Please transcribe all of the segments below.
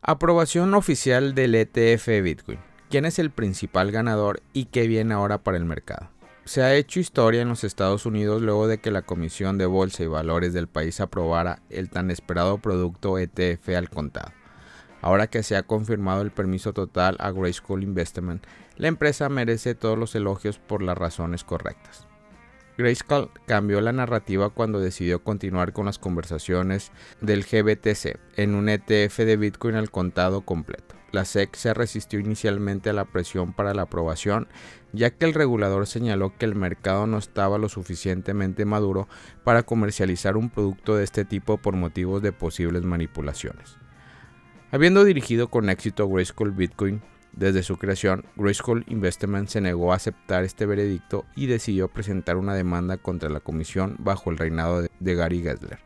Aprobación oficial del ETF Bitcoin. ¿Quién es el principal ganador y qué viene ahora para el mercado? Se ha hecho historia en los Estados Unidos luego de que la Comisión de Bolsa y Valores del país aprobara el tan esperado producto ETF al contado. Ahora que se ha confirmado el permiso total a Grayskull Investment, la empresa merece todos los elogios por las razones correctas. Grayskull cambió la narrativa cuando decidió continuar con las conversaciones del GBTC en un ETF de Bitcoin al contado completo. La SEC se resistió inicialmente a la presión para la aprobación, ya que el regulador señaló que el mercado no estaba lo suficientemente maduro para comercializar un producto de este tipo por motivos de posibles manipulaciones. Habiendo dirigido con éxito Grayskull Bitcoin, desde su creación, Grayskull Investment se negó a aceptar este veredicto y decidió presentar una demanda contra la comisión bajo el reinado de Gary Gessler.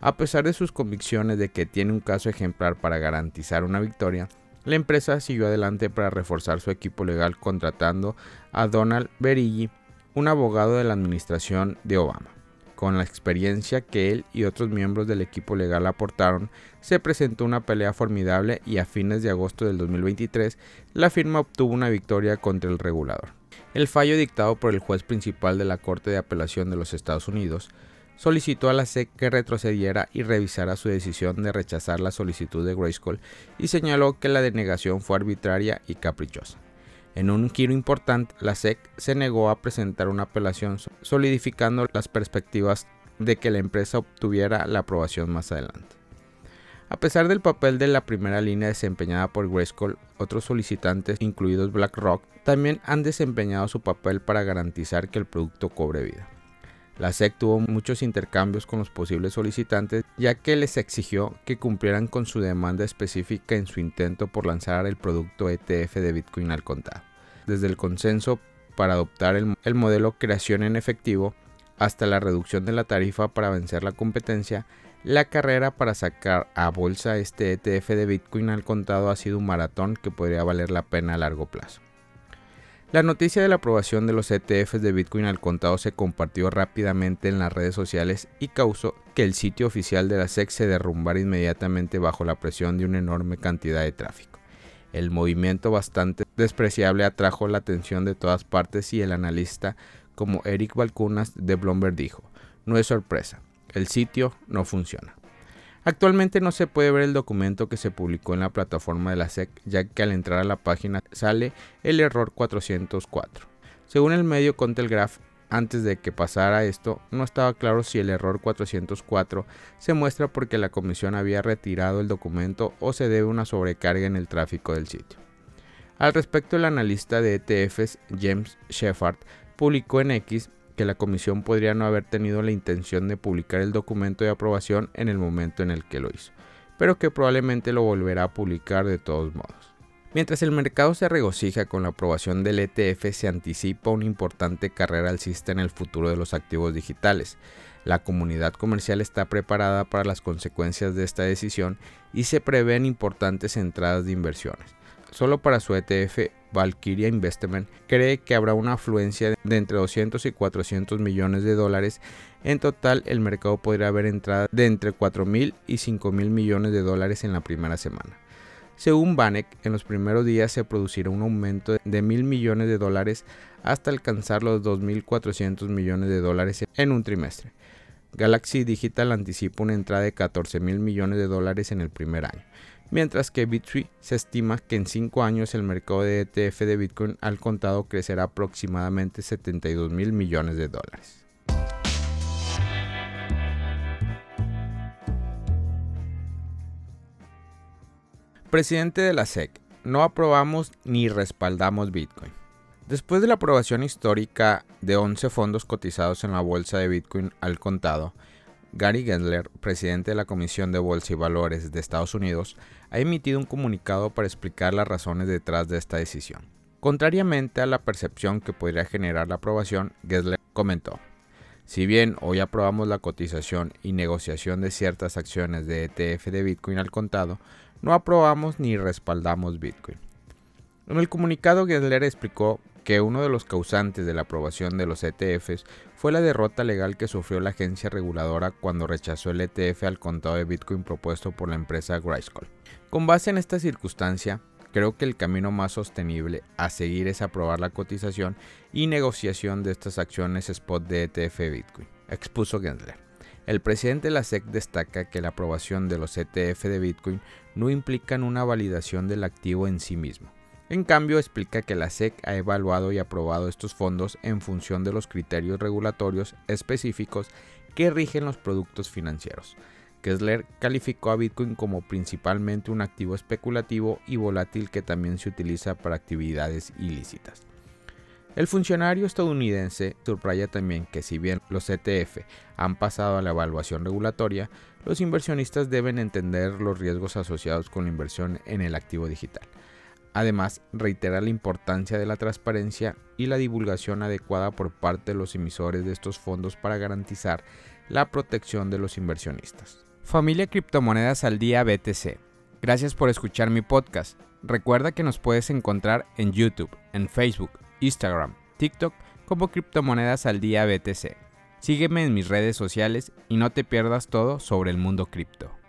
A pesar de sus convicciones de que tiene un caso ejemplar para garantizar una victoria, la empresa siguió adelante para reforzar su equipo legal contratando a Donald Berigi, un abogado de la administración de Obama. Con la experiencia que él y otros miembros del equipo legal aportaron, se presentó una pelea formidable y a fines de agosto del 2023 la firma obtuvo una victoria contra el regulador. El fallo dictado por el juez principal de la Corte de Apelación de los Estados Unidos solicitó a la SEC que retrocediera y revisara su decisión de rechazar la solicitud de Grayskull y señaló que la denegación fue arbitraria y caprichosa. En un giro importante, la SEC se negó a presentar una apelación, solidificando las perspectivas de que la empresa obtuviera la aprobación más adelante. A pesar del papel de la primera línea desempeñada por Grayskull, otros solicitantes, incluidos BlackRock, también han desempeñado su papel para garantizar que el producto cobre vida. La SEC tuvo muchos intercambios con los posibles solicitantes ya que les exigió que cumplieran con su demanda específica en su intento por lanzar el producto ETF de Bitcoin al contado. Desde el consenso para adoptar el, modelo creación en efectivo hasta la reducción de la tarifa para vencer la competencia, la carrera para sacar a bolsa este ETF de Bitcoin al contado ha sido un maratón que podría valer la pena a largo plazo. La noticia de la aprobación de los ETFs de Bitcoin al contado se compartió rápidamente en las redes sociales y causó que el sitio oficial de la SEC se derrumbara inmediatamente bajo la presión de una enorme cantidad de tráfico. El movimiento bastante despreciable atrajo la atención de todas partes y el analista como Eric Balcunas de Bloomberg dijo, no es sorpresa, el sitio no funciona. Actualmente no se puede ver el documento que se publicó en la plataforma de la SEC, ya que al entrar a la página sale el error 404. Según el medio Contelgraph, antes de que pasara esto, no estaba claro si el error 404 se muestra porque la comisión había retirado el documento o se debe una sobrecarga en el tráfico del sitio. Al respecto, el analista de ETFs James Shepard publicó en X que la comisión podría no haber tenido la intención de publicar el documento de aprobación en el momento en el que lo hizo, pero que probablemente lo volverá a publicar de todos modos. Mientras el mercado se regocija con la aprobación del ETF, se anticipa una importante carrera alcista en el futuro de los activos digitales. La comunidad comercial está preparada para las consecuencias de esta decisión y se prevén importantes entradas de inversiones. Solo para su ETF, Valkyria Investment cree que habrá una afluencia de entre 200 y 400 millones de dólares. En total, el mercado podría haber entrada de entre 4 mil y 5 mil millones de dólares en la primera semana. Según Banek, en los primeros días se producirá un aumento de mil millones de dólares hasta alcanzar los 2.400 millones de dólares en un trimestre. Galaxy Digital anticipa una entrada de 14 mil millones de dólares en el primer año mientras que Bittree se estima que en 5 años el mercado de ETF de Bitcoin al contado crecerá aproximadamente 72 mil millones de dólares. Presidente de la SEC, no aprobamos ni respaldamos Bitcoin. Después de la aprobación histórica de 11 fondos cotizados en la bolsa de Bitcoin al contado, Gary Gensler, presidente de la Comisión de Bolsa y Valores de Estados Unidos, ha emitido un comunicado para explicar las razones detrás de esta decisión. Contrariamente a la percepción que podría generar la aprobación, Gensler comentó, si bien hoy aprobamos la cotización y negociación de ciertas acciones de ETF de Bitcoin al contado, no aprobamos ni respaldamos Bitcoin. En el comunicado, Gensler explicó que uno de los causantes de la aprobación de los ETFs fue la derrota legal que sufrió la agencia reguladora cuando rechazó el ETF al contado de Bitcoin propuesto por la empresa Grayskull. Con base en esta circunstancia, creo que el camino más sostenible a seguir es aprobar la cotización y negociación de estas acciones spot de ETF Bitcoin, expuso Gensler. El presidente de la SEC destaca que la aprobación de los ETF de Bitcoin no implican una validación del activo en sí mismo. En cambio, explica que la SEC ha evaluado y aprobado estos fondos en función de los criterios regulatorios específicos que rigen los productos financieros. Kessler calificó a Bitcoin como principalmente un activo especulativo y volátil que también se utiliza para actividades ilícitas. El funcionario estadounidense subraya también que si bien los ETF han pasado a la evaluación regulatoria, los inversionistas deben entender los riesgos asociados con la inversión en el activo digital. Además, reitera la importancia de la transparencia y la divulgación adecuada por parte de los emisores de estos fondos para garantizar la protección de los inversionistas. Familia Criptomonedas al Día BTC. Gracias por escuchar mi podcast. Recuerda que nos puedes encontrar en YouTube, en Facebook, Instagram, TikTok como Criptomonedas al Día BTC. Sígueme en mis redes sociales y no te pierdas todo sobre el mundo cripto.